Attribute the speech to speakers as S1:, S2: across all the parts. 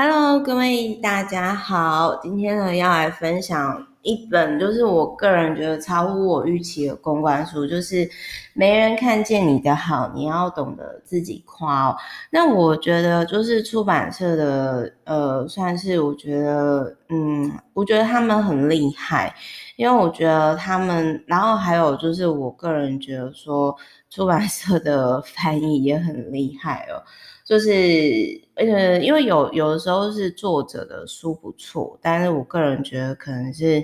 S1: Hello，各位大家好，今天呢要来分享一本就是我个人觉得超乎我预期的公关书，就是没人看见你的好，你要懂得自己夸。那我觉得就是出版社的呃，算是我觉得嗯，我觉得他们很厉害，因为我觉得他们，然后还有就是我个人觉得说出版社的翻译也很厉害哦。就是呃，因为有有的时候是作者的书不错，但是我个人觉得可能是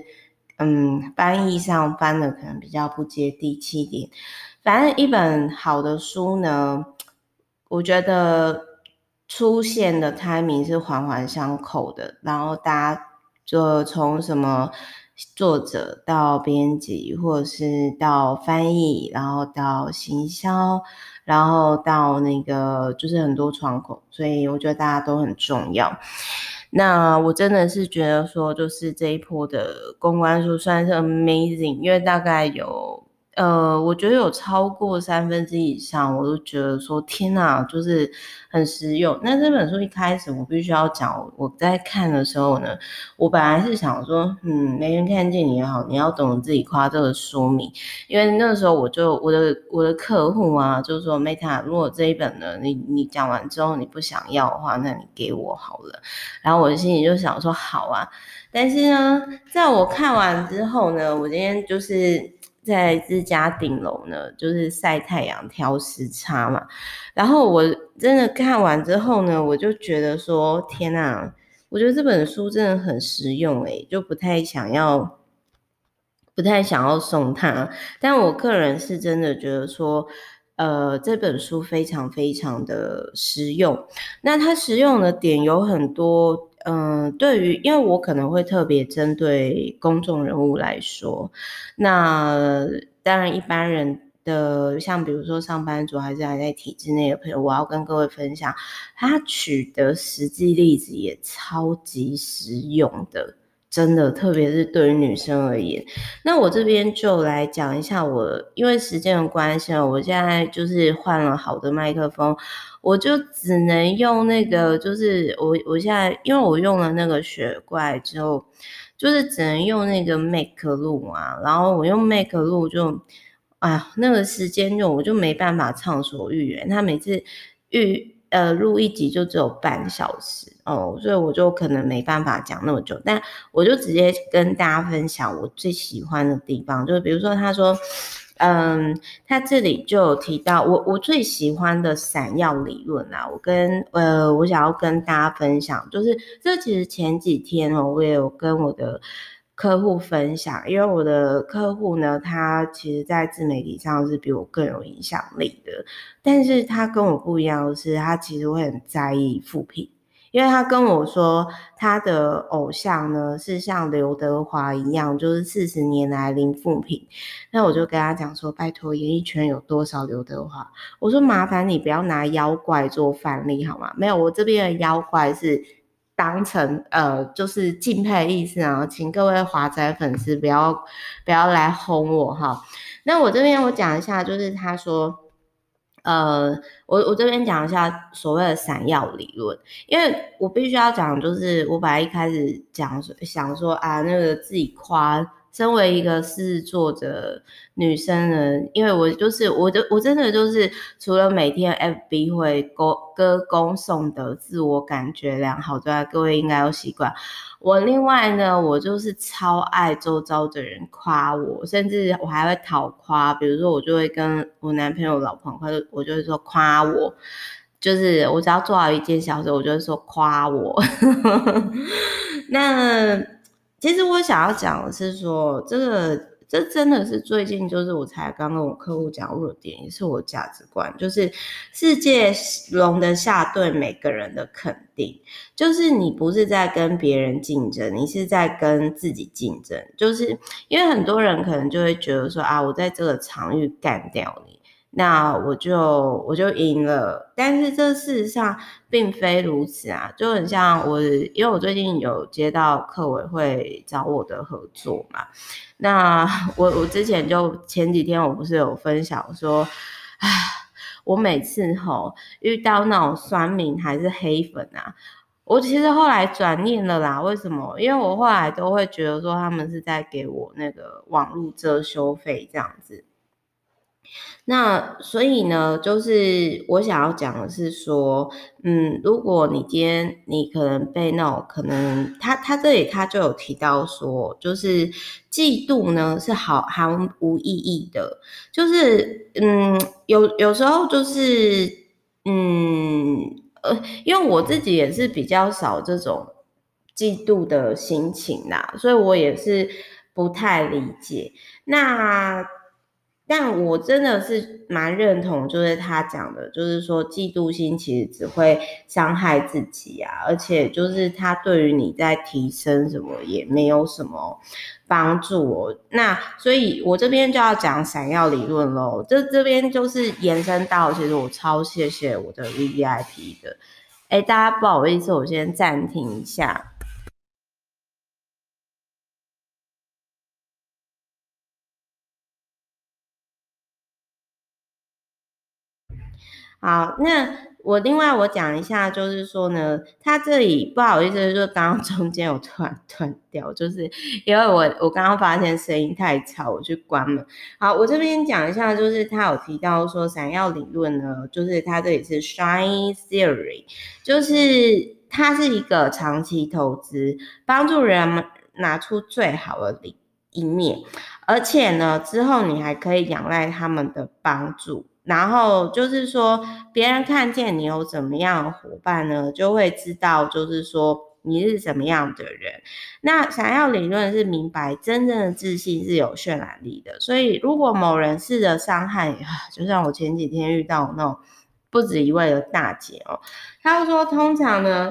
S1: 嗯，翻译上翻的可能比较不接地气点。反正一本好的书呢，我觉得出现的 timing 是环环相扣的，然后大家就从什么作者到编辑，或者是到翻译，然后到行销。然后到那个就是很多窗口，所以我觉得大家都很重要。那我真的是觉得说，就是这一波的公关书算是 amazing，因为大概有。呃，我觉得有超过三分之一以上，我都觉得说天哪，就是很实用。那这本书一开始我必须要讲，我在看的时候呢，我本来是想说，嗯，没人看见你也好，你要懂自己夸这个书名，因为那个时候我就我的我的客户啊，就是说 Meta，如果这一本呢，你你讲完之后你不想要的话，那你给我好了。然后我心里就想说好啊，但是呢，在我看完之后呢，我今天就是。在自家顶楼呢，就是晒太阳挑时差嘛。然后我真的看完之后呢，我就觉得说，天呐，我觉得这本书真的很实用诶，就不太想要，不太想要送它。但我个人是真的觉得说，呃，这本书非常非常的实用。那它实用的点有很多。嗯，对于，因为我可能会特别针对公众人物来说，那当然一般人的，像比如说上班族还是还在体制内的朋友，我要跟各位分享，他取得实际例子也超级实用的。真的，特别是对于女生而言，那我这边就来讲一下我，因为时间的关系啊，我现在就是换了好的麦克风，我就只能用那个，就是我我现在因为我用了那个雪怪之后，就是只能用那个 Make 录啊，然后我用 Make 录就，哎，那个时间就我就没办法畅所欲言，他每次。呃，录一集就只有半小时哦，所以我就可能没办法讲那么久，但我就直接跟大家分享我最喜欢的地方，就是比如说他说，嗯，他这里就有提到我我最喜欢的闪耀理论啊，我跟呃我想要跟大家分享，就是这其实前几天哦，我也有跟我的。客户分享，因为我的客户呢，他其实在自媒体上是比我更有影响力的，但是他跟我不一样的是，他其实会很在意复评，因为他跟我说他的偶像呢是像刘德华一样，就是四十年来零复评，那我就跟他讲说，拜托演艺圈有多少刘德华？我说麻烦你不要拿妖怪做范例好吗？没有，我这边的妖怪是。当成呃，就是敬佩的意思啊，请各位华仔粉丝不要不要来轰我哈。那我这边我讲一下，就是他说，呃，我我这边讲一下所谓的闪耀理论，因为我必须要讲，就是我本来一开始讲想说啊，那个自己夸。身为一个狮子座的女生呢，因为我就是我的，我真的就是除了每天 FB 会歌歌功颂德，自我感觉良好之外，各位应该有习惯。我另外呢，我就是超爱周遭的人夸我，甚至我还会讨夸。比如说，我就会跟我男朋友、老婆，我就会说夸我，就是我只要做好一件小事，我就会说夸我。那。其实我想要讲的是说，这个这真的是最近就是我才刚跟我客户讲过的点，也是我价值观，就是世界容得下对每个人的肯定，就是你不是在跟别人竞争，你是在跟自己竞争，就是因为很多人可能就会觉得说啊，我在这个场域干掉你。那我就我就赢了，但是这事实上并非如此啊，就很像我，因为我最近有接到客委会找我的合作嘛，那 我我之前就前几天我不是有分享说，唉，我每次吼遇到那种酸民还是黑粉啊，我其实后来转念了啦，为什么？因为我后来都会觉得说他们是在给我那个网络遮羞费这样子。那所以呢，就是我想要讲的是说，嗯，如果你今天你可能被那种可能他他这里他就有提到说，就是嫉妒呢是好毫无意义的，就是嗯有有时候就是嗯呃，因为我自己也是比较少这种嫉妒的心情啦，所以我也是不太理解那。但我真的是蛮认同，就是他讲的，就是说嫉妒心其实只会伤害自己啊，而且就是他对于你在提升什么也没有什么帮助哦。那所以我这边就要讲闪耀理论喽，这这边就是延伸到，其实我超谢谢我的 VVIP 的。哎，大家不好意思，我先暂停一下。好，那我另外我讲一下，就是说呢，他这里不好意思，就刚刚 中间有突然断掉，就是因为我我刚刚发现声音太吵，我去关了。好，我这边讲一下，就是他有提到说闪耀理论呢，就是他这里是 Shine Theory，就是它是一个长期投资，帮助人们拿出最好的一一面，而且呢，之后你还可以仰赖他们的帮助。然后就是说，别人看见你有怎么样的伙伴呢，就会知道，就是说你是怎么样的人。那想要理论是明白，真正的自信是有渲染力的。所以，如果某人试着伤害，就像我前几天遇到那种不止一位的大姐哦，她说，通常呢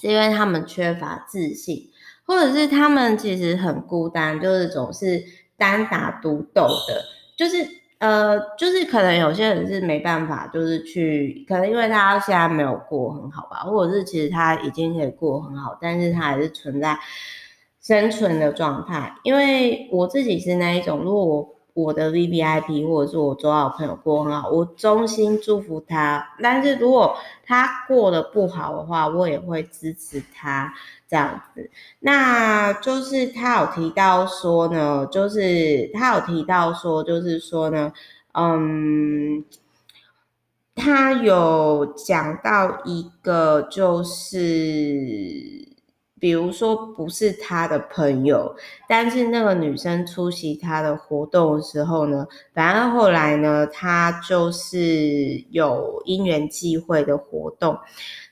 S1: 是因为他们缺乏自信，或者是他们其实很孤单，就是总是单打独斗的，就是。呃，就是可能有些人是没办法，就是去，可能因为他现在没有过很好吧，或者是其实他已经可以过很好，但是他还是存在生存的状态。因为我自己是那一种，如果我我的 VVIP 或者是我周好朋友过很好，我衷心祝福他。但是如果他过得不好的话，我也会支持他这样子。那就是他有提到说呢，就是他有提到说，就是说呢，嗯，他有讲到一个就是。比如说不是他的朋友，但是那个女生出席他的活动的时候呢，反而后来呢，他就是有因缘际会的活动，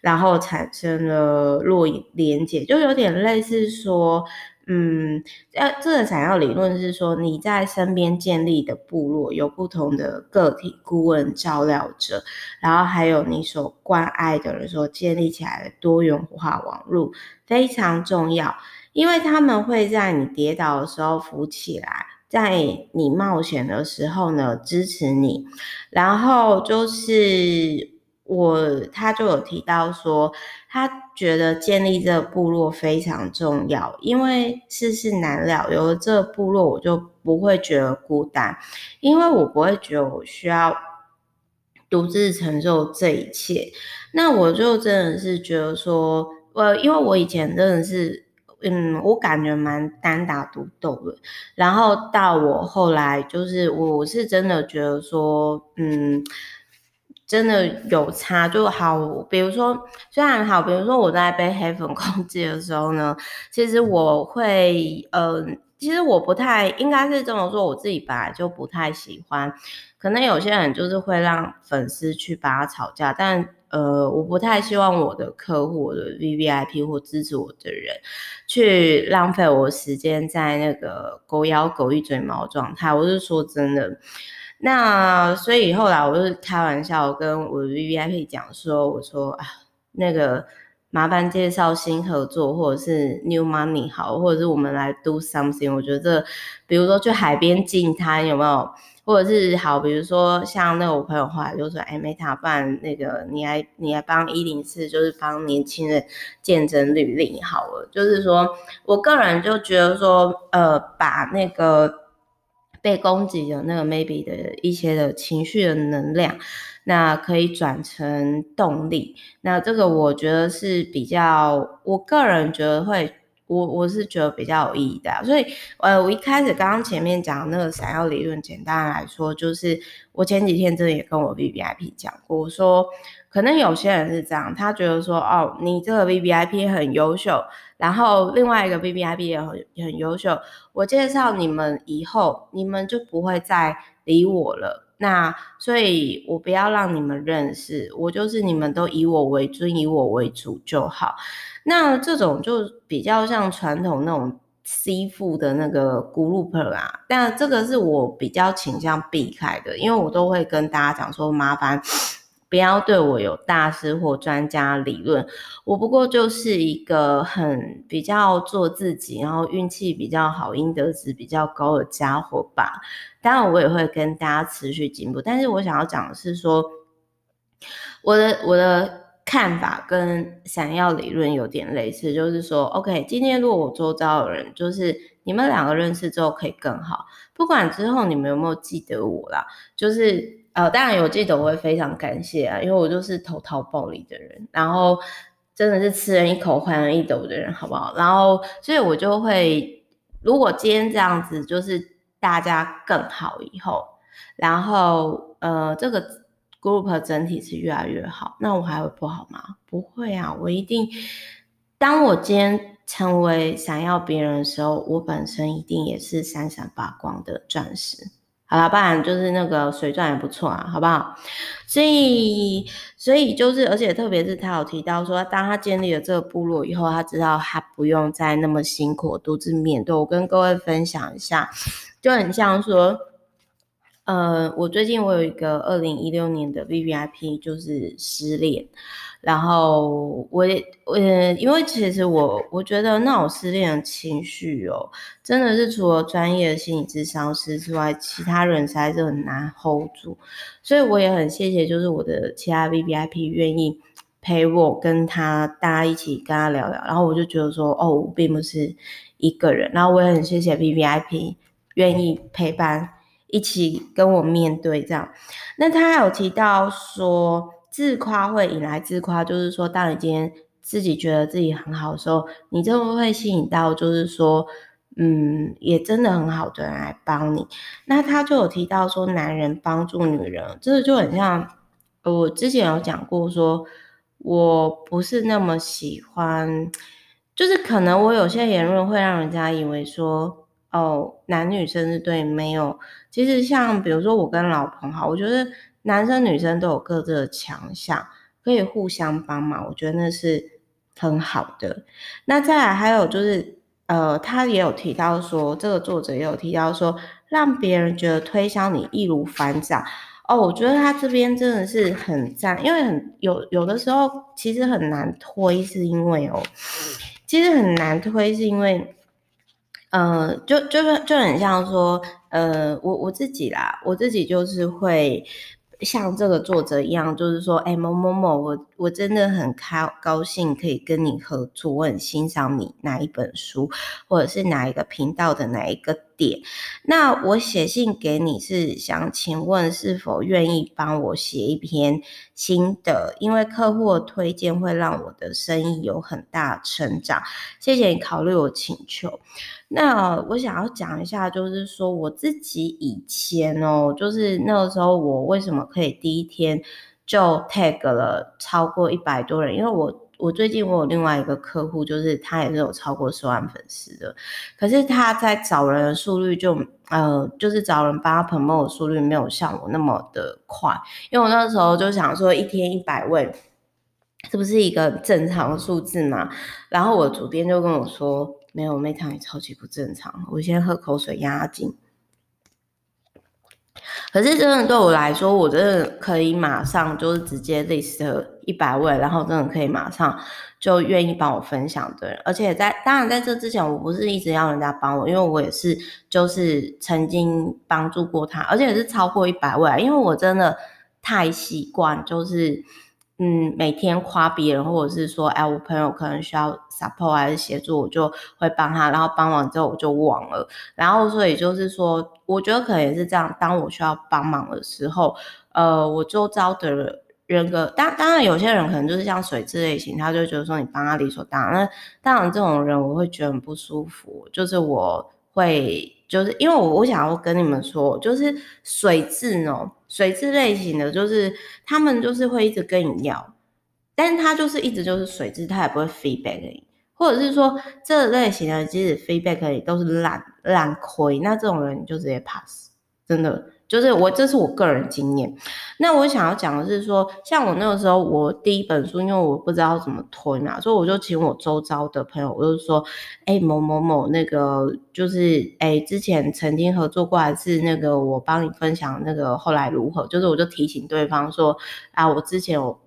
S1: 然后产生了若隐连结，就有点类似说。嗯，呃，这个闪耀理论是说，你在身边建立的部落有不同的个体顾问照料者，然后还有你所关爱的人所建立起来的多元化网络非常重要，因为他们会在你跌倒的时候扶起来，在你冒险的时候呢支持你，然后就是。我他就有提到说，他觉得建立这个部落非常重要，因为世事难料，有了这个部落，我就不会觉得孤单，因为我不会觉得我需要独自承受这一切。那我就真的是觉得说，呃，因为我以前真的是，嗯，我感觉蛮单打独斗的，然后到我后来就是，我是真的觉得说，嗯。真的有差就好，比如说虽然好，比如说我在被黑粉攻击的时候呢，其实我会，呃，其实我不太应该是这么说，我自己本来就不太喜欢，可能有些人就是会让粉丝去把他吵架，但呃，我不太希望我的客户、我的 VVIP 或支持我的人去浪费我时间在那个狗咬狗一嘴毛状态，我是说真的。那所以后来我就开玩笑跟我 VVIP 讲说，我说啊，那个麻烦介绍新合作或者是 New Money 好，或者是我们来 Do something。我觉得这，比如说去海边净滩有没有？或者是好，比如说像那个我朋友后来就说，哎，Meta 办那个你来你来帮一零四，就是帮年轻人见证履历好了。就是说我个人就觉得说，呃，把那个。被攻击的那个 maybe 的一些的情绪的能量，那可以转成动力。那这个我觉得是比较，我个人觉得会，我我是觉得比较有意义的。所以，呃，我一开始刚刚前面讲那个闪耀理论，简单来说，就是我前几天真的也跟我 VVIP 讲过，我说。可能有些人是这样，他觉得说，哦，你这个 VVIP 很优秀，然后另外一个 VVIP 也很很优秀，我介绍你们以后，你们就不会再理我了。那所以，我不要让你们认识我，就是你们都以我为尊，以我为主就好。那这种就比较像传统那种 C 副的那个 group 啊，但这个是我比较倾向避开的，因为我都会跟大家讲说，麻烦。不要对我有大师或专家理论，我不过就是一个很比较做自己，然后运气比较好、应得值比较高的家伙吧。当然，我也会跟大家持续进步。但是我想要讲的是说，我的我的看法跟闪耀理论有点类似，就是说，OK，今天如果我周遭的人，就是你们两个认识之后可以更好，不管之后你们有没有记得我啦，就是。呃，当然有记得，我会非常感谢啊，因为我就是投桃报李的人，然后真的是吃人一口还人一斗的人，好不好？然后所以我就会，如果今天这样子，就是大家更好以后，然后呃，这个 group 整体是越来越好，那我还会不好吗？不会啊，我一定，当我今天成为闪耀别人的时候，我本身一定也是闪闪发光的钻石。好了，不然就是那个水钻也不错啊，好不好？所以，所以就是，而且特别是他有提到说，当他建立了这个部落以后，他知道他不用再那么辛苦独自面对。我跟各位分享一下，就很像说，呃，我最近我有一个二零一六年的 VVIP，就是失恋。然后我也我也因为其实我我觉得那种失恋的情绪哦，真的是除了专业的心理咨商师之外，其他人实在是很难 hold 住。所以我也很谢谢，就是我的其他 VVIP 愿意陪我跟他大家一起跟他聊聊。然后我就觉得说，哦，我并不是一个人。然后我也很谢谢 VVIP 愿意陪伴，一起跟我面对这样。那他还有提到说。自夸会引来自夸，就是说，当你今天自己觉得自己很好的时候，你就会吸引到，就是说，嗯，也真的很好的人来帮你。那他就有提到说，男人帮助女人，这个就很像我之前有讲过，说我不是那么喜欢，就是可能我有些言论会让人家以为说，哦，男女生是对没有。其实像比如说我跟老彭好，我觉得。男生女生都有各自的强项，可以互相帮忙，我觉得那是很好的。那再来还有就是，呃，他也有提到说，这个作者也有提到说，让别人觉得推销你易如反掌。哦，我觉得他这边真的是很赞，因为很有有的时候其实很难推，是因为哦，其实很难推是因为，呃，就就是就很像说，呃，我我自己啦，我自己就是会。像这个作者一样，就是说，哎，某某某，我我真的很开高兴可以跟你合作，我很欣赏你哪一本书，或者是哪一个频道的哪一个点。那我写信给你是想请问是否愿意帮我写一篇心得，因为客户的推荐会让我的生意有很大成长。谢谢你考虑我请求。那我想要讲一下，就是说我自己以前哦，就是那个时候我为什么可以第一天就 tag 了超过一百多人？因为我我最近我有另外一个客户，就是他也是有超过十万粉丝的，可是他在找人的速率就呃，就是找人帮他 promote 的速率没有像我那么的快，因为我那时候就想说一天一百位，这不是一个正常的数字嘛？然后我主编就跟我说。没有，妹糖也超级不正常。我先喝口水压惊。可是真的对我来说，我真的可以马上就是直接 list 一百位，然后真的可以马上就愿意帮我分享的人。而且在当然在这之前，我不是一直要人家帮我，因为我也是就是曾经帮助过他，而且也是超过一百位。因为我真的太习惯就是嗯，每天夸别人，或者是说，哎，我朋友可能需要 support 还是协助，我就会帮他，然后帮完之后我就忘了，然后所以就是说，我觉得可能也是这样，当我需要帮忙的时候，呃，我周遭的人格，当当然有些人可能就是像水质类型，他就觉得说你帮他理所当然，那当然这种人我会觉得很不舒服，就是我会。就是因为我我想要跟你们说，就是水质呢，水质类型的，就是他们就是会一直跟你要，但是他就是一直就是水质，他也不会 feedback 你，或者是说这类型的即使 feedback 你都是烂烂亏，那这种人你就直接 pass，真的。就是我，这是我个人经验。那我想要讲的是说，像我那个时候，我第一本书，因为我不知道怎么推嘛，所以我就请我周遭的朋友，我就说，哎、某某某，那个就是，哎、之前曾经合作过，还是那个我帮你分享那个后来如何？就是我就提醒对方说，啊，我之前有。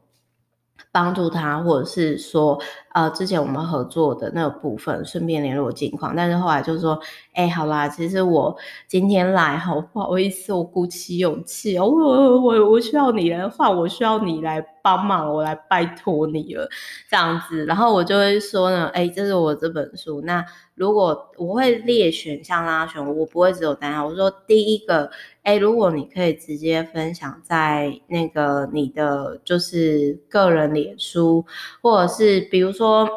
S1: 帮助他，或者是说，呃，之前我们合作的那个部分，顺便联络近况。但是后来就是说，哎，好啦，其实我今天来，好不好意思，我鼓起勇气，我我我我需要你来换，我需要你来帮忙，我来拜托你了，这样子。然后我就会说呢，哎，这是我这本书，那如果我会列选项让他选，我不会只有单项。我说第一个。哎，如果你可以直接分享在那个你的就是个人脸书，或者是比如说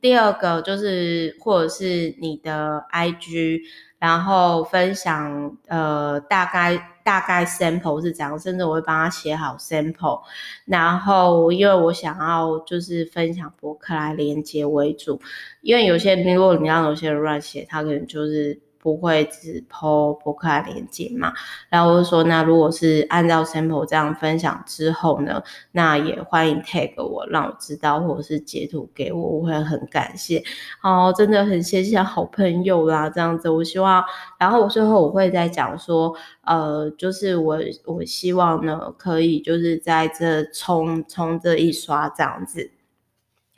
S1: 第二个就是或者是你的 IG，然后分享呃大概大概 sample 是怎样，甚至我会帮他写好 sample，然后因为我想要就是分享博客来连接为主，因为有些如果你让有些人乱写，他可能就是。不会只 po 博客来连接嘛？然后我就说，那如果是按照 sample 这样分享之后呢，那也欢迎 tag 我，让我知道，或者是截图给我，我会很感谢。哦，真的很谢谢好朋友啦，这样子，我希望，然后我最后我会再讲说，呃，就是我我希望呢，可以就是在这冲冲这一刷这样子。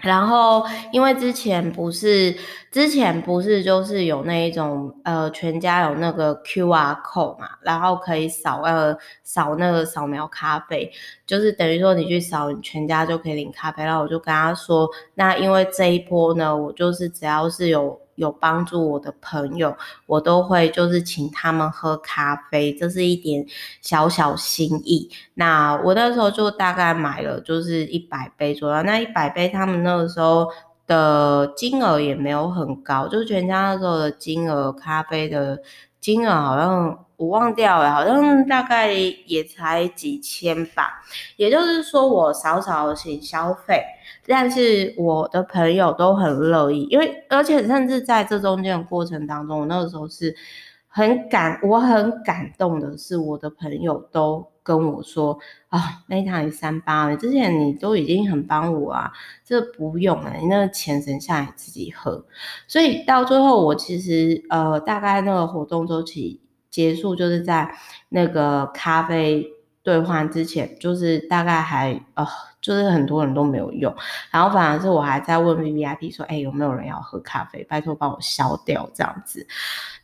S1: 然后，因为之前不是，之前不是就是有那一种，呃，全家有那个 QR code 嘛，然后可以扫呃扫那个扫描咖啡，就是等于说你去扫，全家就可以领咖啡。然后我就跟他说，那因为这一波呢，我就是只要是有。有帮助我的朋友，我都会就是请他们喝咖啡，这是一点小小心意。那我那时候就大概买了就是一百杯左右，那一百杯他们那个时候的金额也没有很高，就是全家那时候的金额，咖啡的金额好像我忘掉了，好像大概也才几千吧。也就是说，我少少的请消费。但是我的朋友都很乐意，因为而且甚至在这中间的过程当中，我那个时候是很感，我很感动的是，我的朋友都跟我说啊，那一趟你三八，你之前你都已经很帮我啊，这不用了，你那个钱省下来自己喝。所以到最后，我其实呃，大概那个活动周期结束，就是在那个咖啡兑换之前，就是大概还呃。就是很多人都没有用，然后反而是我还在问 VVIP 说，哎，有没有人要喝咖啡？拜托帮我消掉这样子。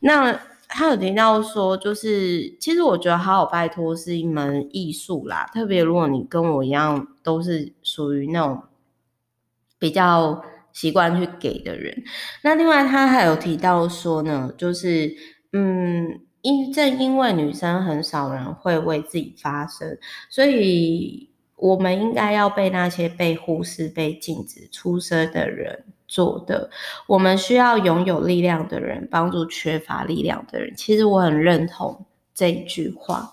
S1: 那他有提到说，就是其实我觉得好好拜托是一门艺术啦，特别如果你跟我一样都是属于那种比较习惯去给的人。那另外他还有提到说呢，就是嗯，因正因为女生很少人会为自己发声，所以。我们应该要被那些被忽视、被禁止出声的人做的。我们需要拥有力量的人帮助缺乏力量的人。其实我很认同这一句话，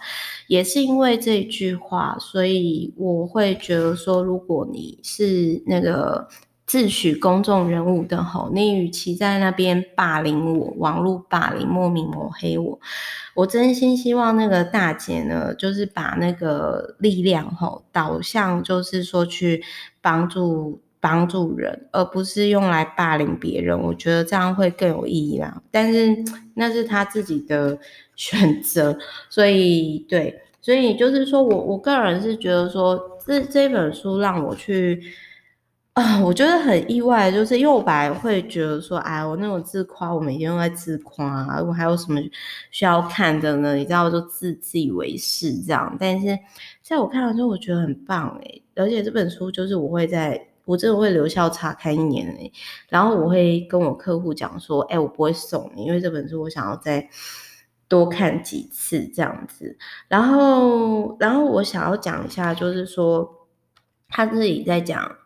S1: 也是因为这句话，所以我会觉得说，如果你是那个。自诩公众人物的吼，你与其在那边霸凌我，网络霸凌，莫名抹黑我，我真心希望那个大姐呢，就是把那个力量吼导向，就是说去帮助帮助人，而不是用来霸凌别人。我觉得这样会更有意义啦。但是那是他自己的选择，所以对，所以就是说我我个人是觉得说，这这本书让我去。啊，我觉得很意外，就是因为我本来会觉得说，哎，我那种自夸，我每天都在自夸，我还有什么需要看的呢？你知道，就自自以为是这样。但是在我看完之后，我觉得很棒诶，而且这本书就是我会在，我真的会留校查看一年诶，然后我会跟我客户讲说，哎，我不会送你，因为这本书我想要再多看几次这样子。然后，然后我想要讲一下，就是说他自己在讲。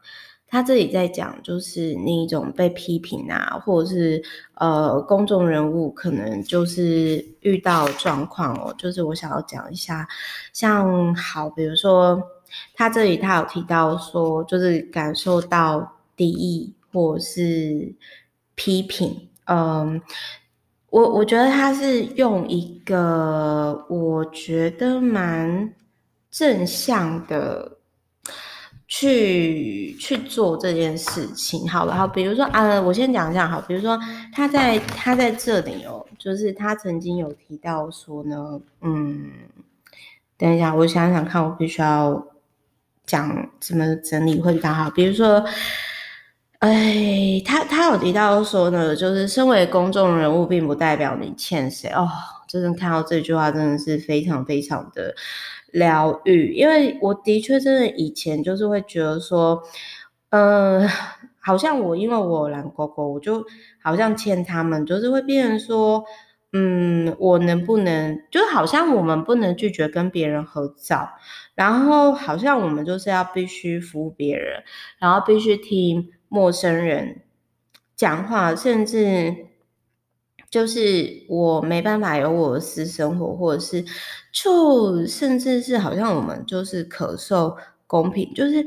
S1: 他这里在讲，就是那一种被批评啊，或者是呃公众人物可能就是遇到状况哦，就是我想要讲一下，像好，比如说他这里他有提到说，就是感受到敌意或是批评，嗯，我我觉得他是用一个我觉得蛮正向的。去去做这件事情，好了，好，比如说啊，我先讲一下，好，比如说他在他在这里哦，就是他曾经有提到说呢，嗯，等一下，我想想看，我必须要讲怎么整理会比较好。比如说，哎，他他有提到说呢，就是身为公众人物，并不代表你欠谁哦。真的看到这句话，真的是非常非常的。疗愈，因为我的确真的以前就是会觉得说，嗯、好像我因为我有蓝勾勾，我就好像欠他们，就是会变成说，嗯，我能不能，就好像我们不能拒绝跟别人合照，然后好像我们就是要必须服务别人，然后必须听陌生人讲话，甚至。就是我没办法有我的私生活，或者是就甚至是好像我们就是可受公平，就是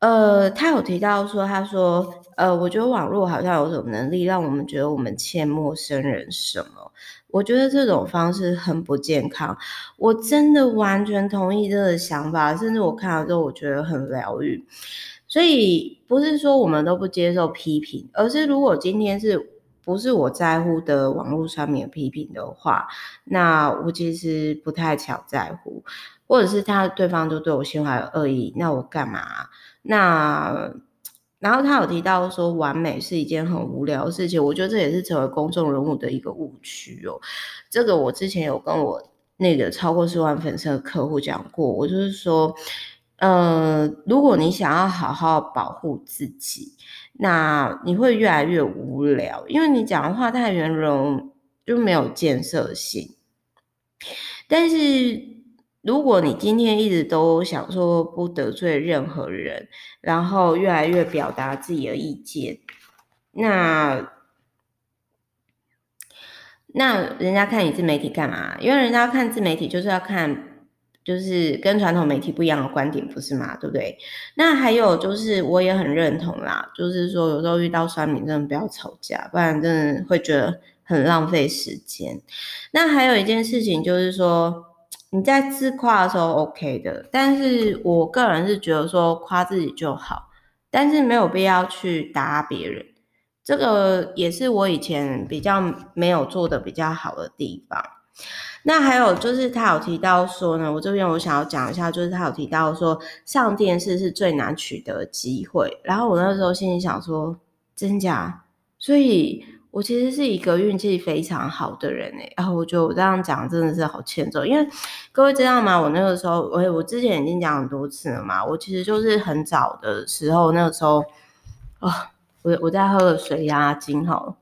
S1: 呃，他有提到说，他说呃，我觉得网络好像有种能力让我们觉得我们欠陌生人什么，我觉得这种方式很不健康，我真的完全同意这个想法，甚至我看了之后我觉得很疗愈，所以不是说我们都不接受批评，而是如果今天是。不是我在乎的网络上面批评的话，那我其实不太常在乎，或者是他对方都对我心怀恶意，那我干嘛？那然后他有提到说，完美是一件很无聊的事情，我觉得这也是成为公众人物的一个误区哦。这个我之前有跟我那个超过四万粉丝的客户讲过，我就是说，呃，如果你想要好好保护自己。那你会越来越无聊，因为你讲的话太圆融，就没有建设性。但是如果你今天一直都想说不得罪任何人，然后越来越表达自己的意见，那那人家看你自媒体干嘛？因为人家看自媒体就是要看。就是跟传统媒体不一样的观点，不是吗？对不对？那还有就是，我也很认同啦。就是说，有时候遇到酸民，真的不要吵架，不然真的会觉得很浪费时间。那还有一件事情，就是说你在自夸的时候 OK 的，但是我个人是觉得说夸自己就好，但是没有必要去打别人。这个也是我以前比较没有做的比较好的地方。那还有就是他有提到说呢，我这边我想要讲一下，就是他有提到说上电视是最难取得机会。然后我那时候心里想说，真假？所以我其实是一个运气非常好的人诶。然后我觉得我这样讲真的是好欠揍，因为各位知道吗？我那个时候，我我之前已经讲很多次了嘛。我其实就是很早的时候，那个时候，哦，我我在喝了水压惊好了。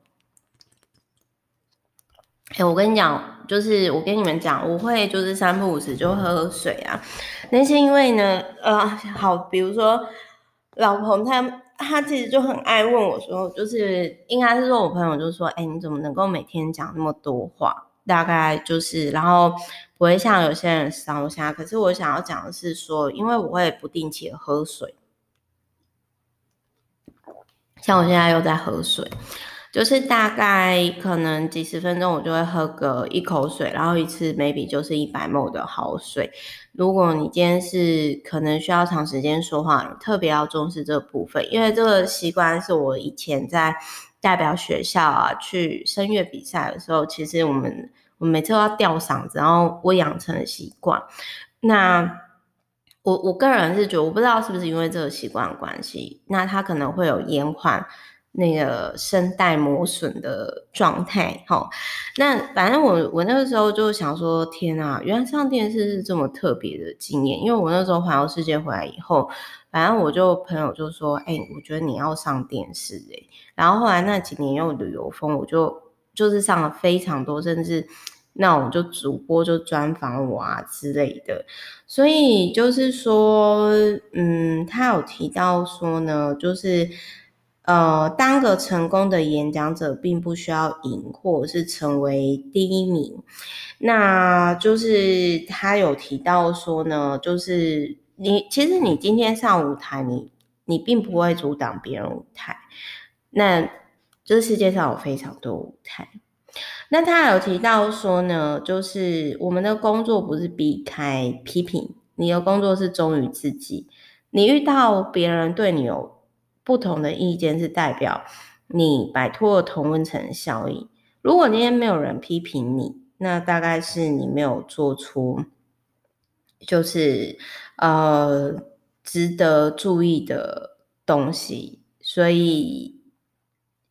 S1: 哎，我跟你讲。就是我跟你们讲，我会就是三不五时就喝水啊。那是因为呢，呃，好，比如说老彭他他其实就很爱问我说，就是应该是说我朋友就说，哎，你怎么能够每天讲那么多话？大概就是，然后不会像有些人烧瞎。可是我想要讲的是说，因为我会不定期的喝水，像我现在又在喝水。就是大概可能几十分钟，我就会喝个一口水，然后一次 maybe 就是一百 ml 的好水。如果你今天是可能需要长时间说话，你特别要重视这个部分，因为这个习惯是我以前在代表学校啊去声乐比赛的时候，其实我们我每次都要吊嗓子，然后我养成的习惯。那我我个人是觉得，我不知道是不是因为这个习惯关系，那它可能会有延缓。那个声带磨损的状态。好，那反正我我那个时候就想说，天啊，原来上电视是这么特别的经验。因为我那时候环游世界回来以后，反正我就朋友就说，哎、我觉得你要上电视哎、然后后来那几年又旅游风，我就就是上了非常多，甚至。那我就主播就专访我啊之类的，所以就是说，嗯，他有提到说呢，就是呃，当个成功的演讲者，并不需要赢或者是成为第一名。那就是他有提到说呢，就是你其实你今天上舞台，你你并不会阻挡别人舞台。那这世界上有非常多舞台。那他有提到说呢，就是我们的工作不是避开批评，你的工作是忠于自己。你遇到别人对你有不同的意见，是代表你摆脱了同温层效应。如果今天没有人批评你，那大概是你没有做出就是呃值得注意的东西，所以。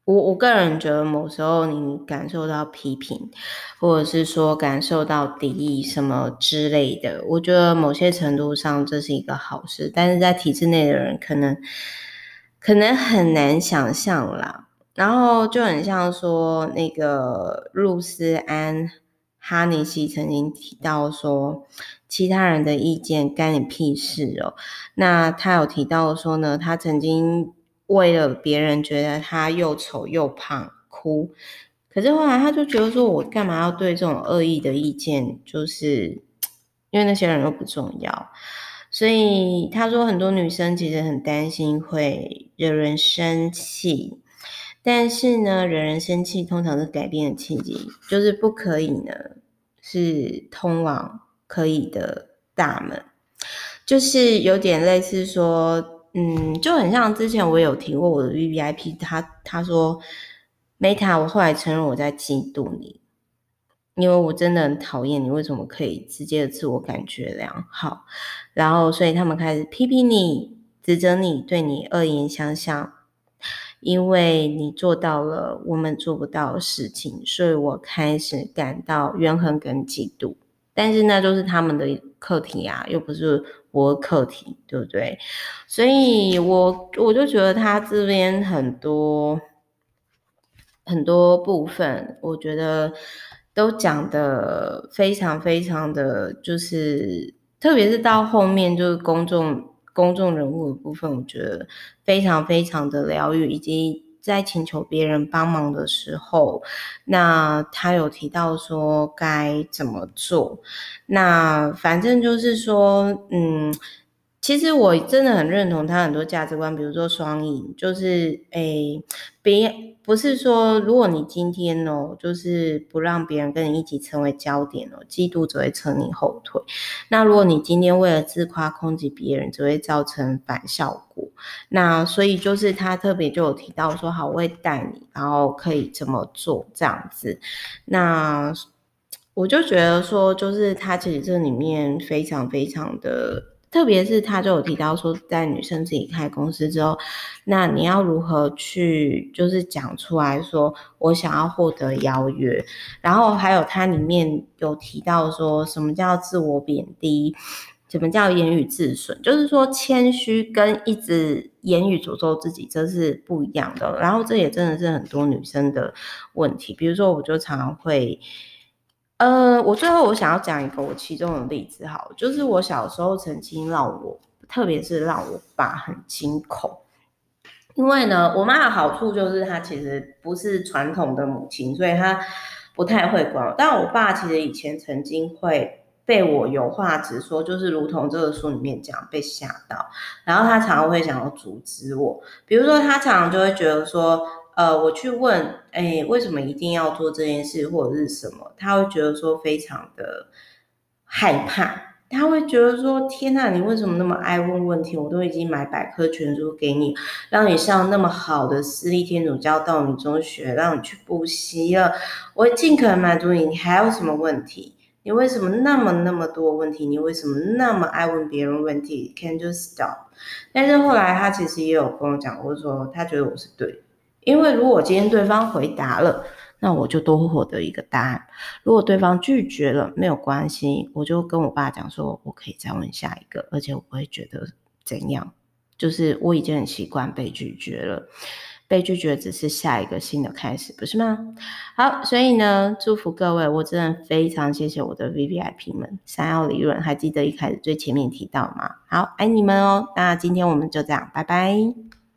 S1: 我我个人觉得，某时候你感受到批评，或者是说感受到敌意什么之类的，我觉得某些程度上这是一个好事。但是在体制内的人可能可能很难想象啦。然后就很像说那个露丝安哈尼西曾经提到说，其他人的意见干你屁事哦。那他有提到说呢，他曾经。为了别人觉得他又丑又胖哭，可是后来他就觉得说，我干嘛要对这种恶意的意见，就是 因为那些人又不重要，所以他说很多女生其实很担心会惹人生气，但是呢，惹人生气通常是改变的契机，就是不可以呢，是通往可以的大门，就是有点类似说。嗯，就很像之前我有提过我的 VVIP，他他说 Meta，我后来承认我在嫉妒你，因为我真的很讨厌你，为什么可以直接的自我感觉良好，然后所以他们开始批评你、指责你、对你恶言相向，因为你做到了我们做不到的事情，所以我开始感到怨恨跟嫉妒，但是那就是他们的课题啊，又不是。我的课题对不对？所以我我就觉得他这边很多很多部分，我觉得都讲得非常非常的，就是特别是到后面就是公众公众人物的部分，我觉得非常非常的疗愈，以及在请求别人帮忙的时候，那他有提到说该怎么做。那反正就是说，嗯，其实我真的很认同他很多价值观，比如说双赢，就是诶，别不是说，如果你今天哦，就是不让别人跟你一起成为焦点哦，嫉妒只会扯你后腿。那如果你今天为了自夸攻击别人，只会造成反效果。那所以就是他特别就有提到说，好，我会带你，然后可以怎么做这样子。那。我就觉得说，就是他其实这里面非常非常的，特别是他就有提到说，在女生自己开公司之后，那你要如何去就是讲出来说，我想要获得邀约，然后还有他里面有提到说什么叫自我贬低，什么叫言语自损，就是说谦虚跟一直言语诅咒自己，这是不一样的。然后这也真的是很多女生的问题，比如说我就常常会。呃，我最后我想要讲一个我其中的例子，好，就是我小时候曾经让我，特别是让我爸很惊恐，因为呢，我妈的好处就是她其实不是传统的母亲，所以她不太会管我。但我爸其实以前曾经会被我有话直说，就是如同这个书里面讲被吓到，然后他常常会想要阻止我，比如说他常常就会觉得说。呃，我去问，哎，为什么一定要做这件事，或者是什么？他会觉得说非常的害怕，他会觉得说，天哪，你为什么那么爱问问题？我都已经买百科全书给你，让你上那么好的私立天主教道明中学，让你去补习了，我尽可能满足你，你还有什么问题？你为什么那么那么多问题？你为什么那么爱问别人问题？Can you stop？但是后来他其实也有跟我讲过，说他觉得我是对的。因为如果今天对方回答了，那我就多获得一个答案；如果对方拒绝了，没有关系，我就跟我爸讲说，我可以再问下一个，而且我不会觉得怎样，就是我已经很习惯被拒绝了。被拒绝只是下一个新的开始，不是吗？好，所以呢，祝福各位，我真的非常谢谢我的 VVIP 们。闪耀理论还记得一开始最前面提到吗？好，爱你们哦。那今天我们就这样，拜拜。